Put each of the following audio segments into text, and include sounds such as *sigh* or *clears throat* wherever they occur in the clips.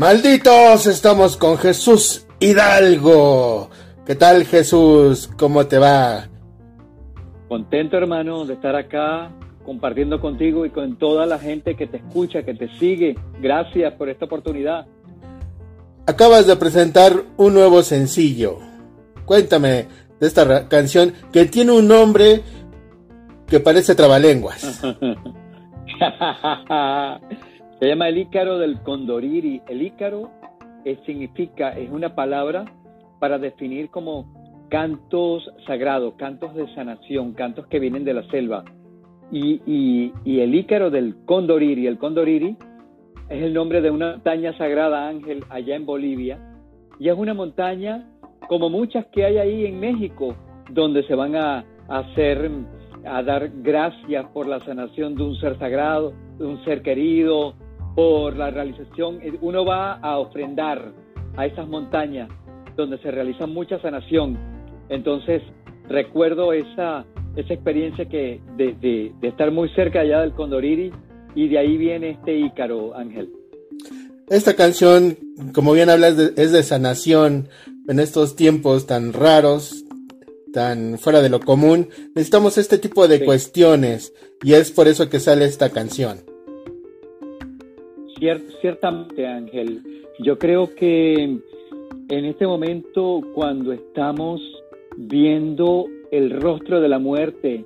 Malditos, estamos con Jesús Hidalgo. ¿Qué tal Jesús? ¿Cómo te va? Contento hermano de estar acá compartiendo contigo y con toda la gente que te escucha, que te sigue. Gracias por esta oportunidad. Acabas de presentar un nuevo sencillo. Cuéntame de esta canción que tiene un nombre que parece trabalenguas. *laughs* Se llama el Ícaro del Condoriri. El Ícaro eh, significa, es una palabra para definir como cantos sagrados, cantos de sanación, cantos que vienen de la selva. Y, el Ícaro del Condoriri, el Condoriri es el nombre de una montaña sagrada, Ángel, allá en Bolivia. Y es una montaña como muchas que hay ahí en México, donde se van a, hacer, a dar gracias por la sanación de un ser sagrado, de un ser querido, por la realización. Uno va a ofrendar a esas montañas donde se realiza mucha sanación. Entonces, recuerdo esa, esa experiencia que de, de, estar muy cerca allá del Condoriri y de ahí viene este Ícaro, Ángel. Esta canción, como bien hablas, es de sanación en estos tiempos tan raros, tan fuera de lo común. Necesitamos este tipo de cuestiones y es por eso que sale esta canción. Ciertamente, Ángel. Yo creo que en este momento, cuando estamos viendo el rostro de la muerte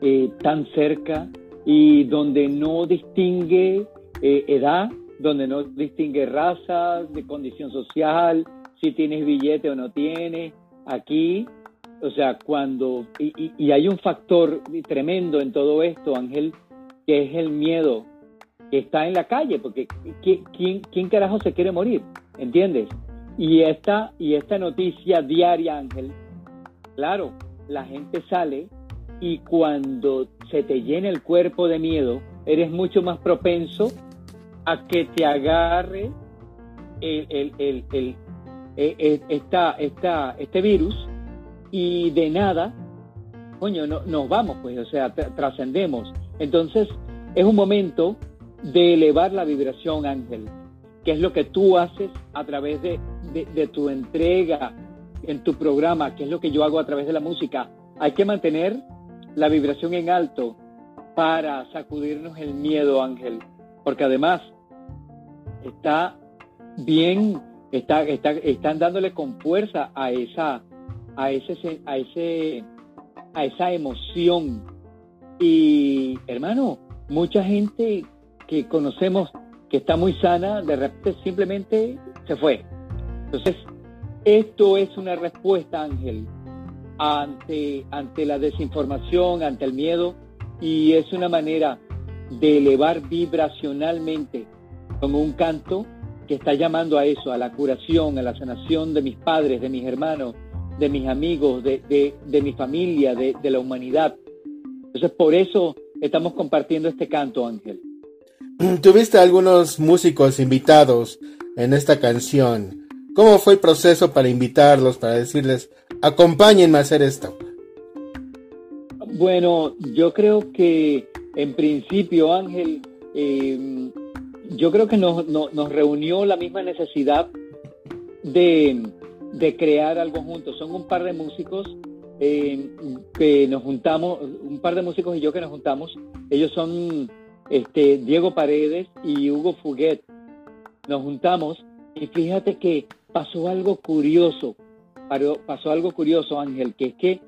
eh, tan cerca y donde no distingue eh, edad, donde no distingue raza, de condición social, si tienes billete o no tienes. Aquí, o sea, cuando, y, hay un factor tremendo en todo esto, Ángel, que es el miedo que está en la calle, porque ¿quién, quién carajo se quiere morir? ¿Entiendes? Y esta, y esta noticia diaria, Ángel, claro, la gente sale y cuando se te llena el cuerpo de miedo, eres mucho más propenso a que te agarre el, el, el, eh, eh, este virus y de nada, coño, no, nos vamos, pues, o sea, trascendemos. Entonces, es un momento de elevar la vibración, Ángel, que es lo que tú haces a través de, de tu entrega en tu programa, que es lo que yo hago a través de la música. Hay que mantener la vibración en alto para sacudirnos el miedo, Ángel, porque además está bien, está, está, están dándole con fuerza a esa, a ese, a ese, a esa emoción. Y hermano, mucha gente conocemos que está muy sana, de repente simplemente se fue. Entonces, esto es una respuesta, Ángel, ante, ante la desinformación, ante el miedo, y es una manera de elevar vibracionalmente con un canto que está llamando a eso, a la curación, a la sanación de mis padres, de mis hermanos, de mis amigos, de, de, mi familia, de la humanidad. Entonces, por eso estamos compartiendo este canto, Ángel. *clears throat* Tuviste algunos músicos invitados en esta canción. ¿Cómo fue el proceso para invitarlos, para decirles, acompáñenme a hacer esto? Bueno, yo creo que en principio, Ángel, eh, yo creo que nos, reunió la misma necesidad de, crear algo juntos. Son un par de músicos eh, que nos juntamos, un par de músicos y yo que nos juntamos. Ellos son este, Diego Paredes y Hugo Fuguet. Nos juntamos y fíjate que pasó algo curioso, pasó algo curioso, Ángel, que es que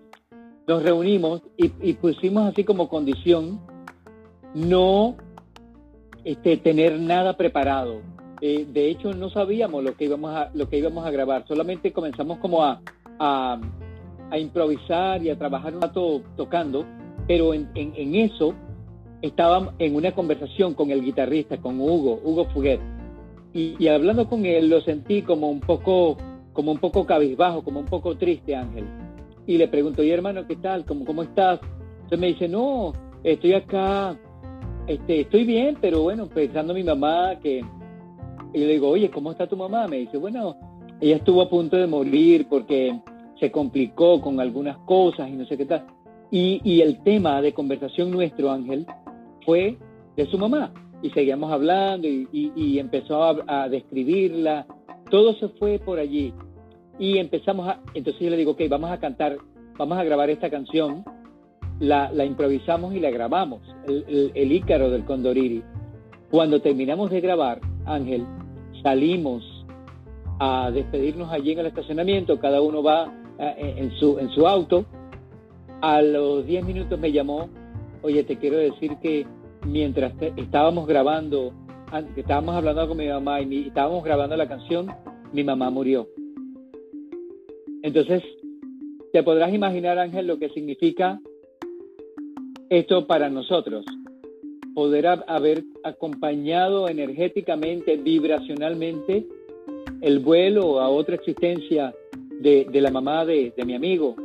nos reunimos y, pusimos así como condición no este, tener nada preparado. Eh, de hecho, no sabíamos lo que íbamos a, lo que íbamos a grabar, solamente comenzamos como a, a, improvisar y a trabajar un rato tocando, pero en, en, eso estábamos en una conversación con el guitarrista, con Hugo, Hugo Fuguet y, hablando con él lo sentí como un poco, como un poco cabizbajo, como un poco triste, Ángel. Y le pregunto, y hermano, ¿qué tal? ¿Cómo, cómo estás? Entonces me dice, no, estoy acá, este, estoy bien, pero bueno, pensando en mi mamá, que... Y le digo, oye, ¿cómo está tu mamá? Me dice, bueno, ella estuvo a punto de morir porque se complicó con algunas cosas y no sé qué tal. Y, y el tema de conversación nuestro, Ángel, fue de su mamá. y seguíamos hablando y, empezó a, describirla. Todo se fue por allí. Y empezamos a, entonces yo le digo, ok, vamos a cantar, vamos a grabar esta canción. La, improvisamos y la grabamos, el, el Ícaro del Condoriri. Cuando terminamos de grabar, Ángel, salimos a despedirnos allí en el estacionamiento, cada uno va eh, en su, en su auto. A los 10 minutos me llamó, oye, te quiero decir que mientras estábamos grabando, estábamos hablando con mi mamá y estábamos grabando la canción, mi mamá murió. Entonces, te podrás imaginar, Ángel, lo que significa esto para nosotros. Poder haber acompañado energéticamente, vibracionalmente, el vuelo a otra existencia de, la mamá de, de mi amigo.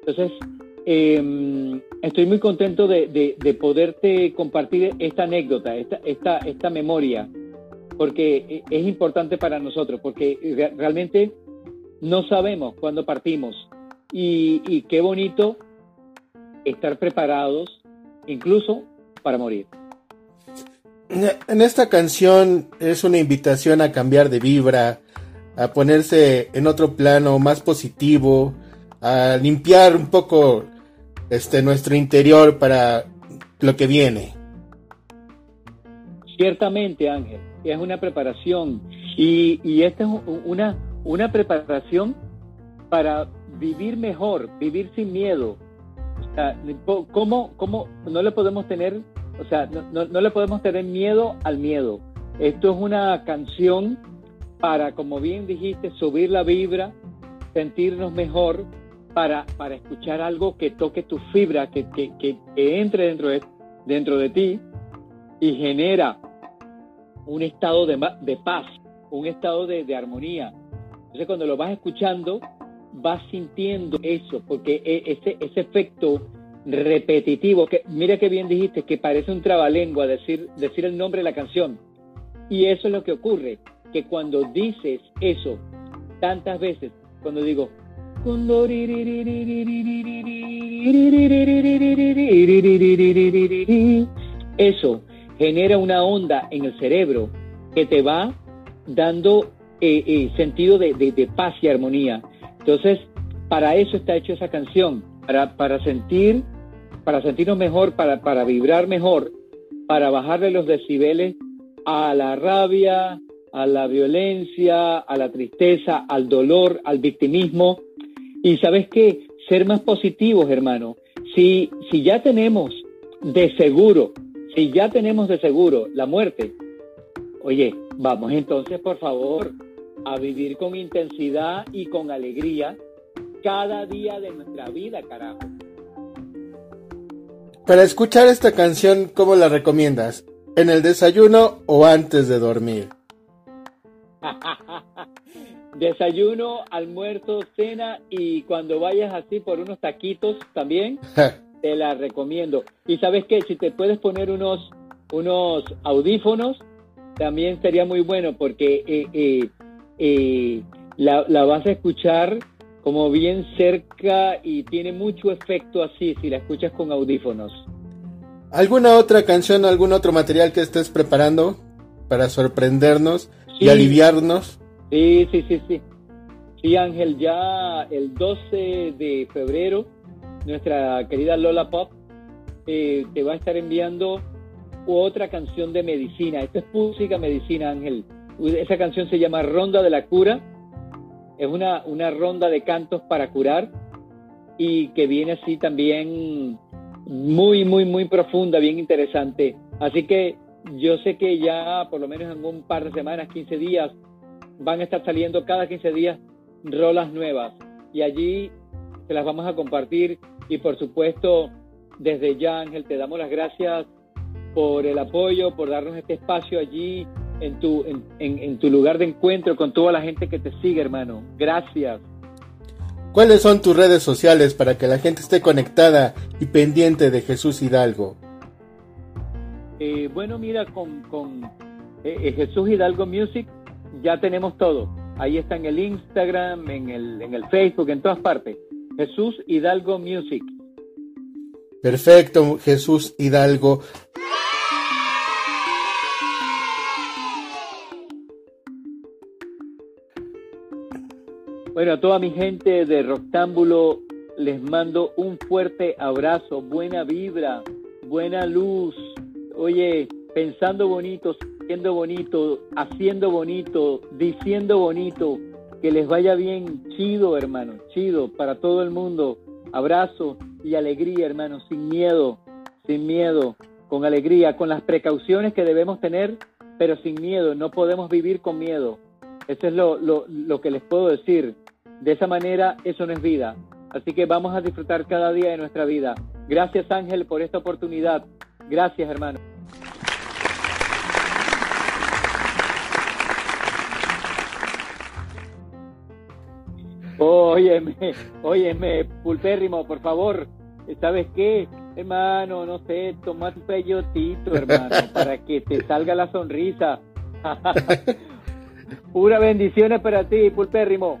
Entonces, eh, estoy muy contento de, poderte compartir esta anécdota, esta, esta, esta memoria, porque es importante para nosotros, porque realmente no sabemos cuándo partimos y, qué bonito estar preparados incluso para morir. En esta canción es una invitación a cambiar de vibra, a ponerse en otro plano más positivo, a limpiar un poco este nuestro interior para lo que viene. Ciertamente, Ángel, es una preparación y, y esta es una, una preparación para vivir mejor, vivir sin miedo. ¿cómo, ¿cómo, no le podemos tener, o sea, no, no le podemos tener miedo al miedo? Esto es una canción para, como bien dijiste, subir la vibra, sentirnos mejor, para, para escuchar algo que toque tu fibra, que, que, que, entre dentro de, dentro de ti y genera un estado de, de paz, un estado de, de, armonía. Entonces cuando lo vas escuchando, vas sintiendo eso, porque e, ese, ese efecto repetitivo, que mira que bien dijiste, que parece un trabalengua decir, decir el nombre de la canción. Y eso es lo que ocurre, que cuando dices eso tantas veces, cuando digo, eso genera una onda en el cerebro que te va dando eh, eh, sentido de, paz y armonía. Entonces, para eso está hecho esa canción, para, sentir, para sentirnos mejor, para, para vibrar mejor, para bajarle los decibeles a la rabia, a la violencia, a la tristeza, al dolor, al victimismo y sabes qué, ser más positivos, hermano. Si, si ya tenemos de seguro, si ya tenemos de seguro la muerte, oye, vamos entonces, por favor, a vivir con intensidad y con alegría cada día de nuestra vida, carajo. Para escuchar esta canción, ¿cómo la recomiendas? ¿En el desayuno o antes de dormir? *laughs* Desayuno, almuerzo, cena y cuando vayas así por unos taquitos también, te la recomiendo. Y sabes qué, si te puedes poner unos, unos audífonos, también sería muy bueno porque eh, eh, eh, la, la vas a escuchar como bien cerca y tiene mucho efecto así si la escuchas con audífonos. ¿Alguna otra canción, algún otro material que estés preparando para sorprendernos y aliviarnos? Sí, sí, sí, sí. Sí, Ángel, ya el 12 de febrero, nuestra querida Lola Pop eh, te va a estar enviando otra canción de medicina. Esto es música medicina, Ángel. Esa canción se llama Ronda de la Cura. Es una, una ronda de cantos para curar y que viene así también muy, muy, muy profunda, bien interesante. Así que yo sé que ya por lo menos en un par de semanas, 15 días, van a estar saliendo cada 15 días rolas nuevas y allí te las vamos a compartir y por supuesto desde ya Ángel te damos las gracias por el apoyo, por darnos este espacio allí en tu, en, en, tu lugar de encuentro con toda la gente que te sigue hermano. Gracias. ¿Cuáles son tus redes sociales para que la gente esté conectada y pendiente de Jesús Hidalgo? Eh, bueno, mira, con, con eh, eh, Jesús Hidalgo Music ya tenemos todo. Ahí está en el Instagram, en el, en el Facebook, en todas partes. Jesús Hidalgo Music. Perfecto, Jesús Hidalgo. Bueno, a toda mi gente de Roctámbulo les mando un fuerte abrazo, buena vibra, buena luz. Oye, pensando bonitos, siendo bonito, haciendo bonito, diciendo bonito, que les vaya bien, chido hermano, chido para todo el mundo. Abrazo y alegría hermano, sin miedo, sin miedo, con alegría, con las precauciones que debemos tener, pero sin miedo, no podemos vivir con miedo. Eso es lo, lo, lo que les puedo decir. De esa manera, eso no es vida. Así que vamos a disfrutar cada día de nuestra vida. Gracias Ángel por esta oportunidad. Gracias hermano. Óyeme, óyeme, pulpérrimo, por favor. ¿Sabes qué? Hermano, no sé, toma tu peyotito, hermano, *laughs* para que te salga la sonrisa. *laughs* Pura bendiciones para ti, pulpérrimo.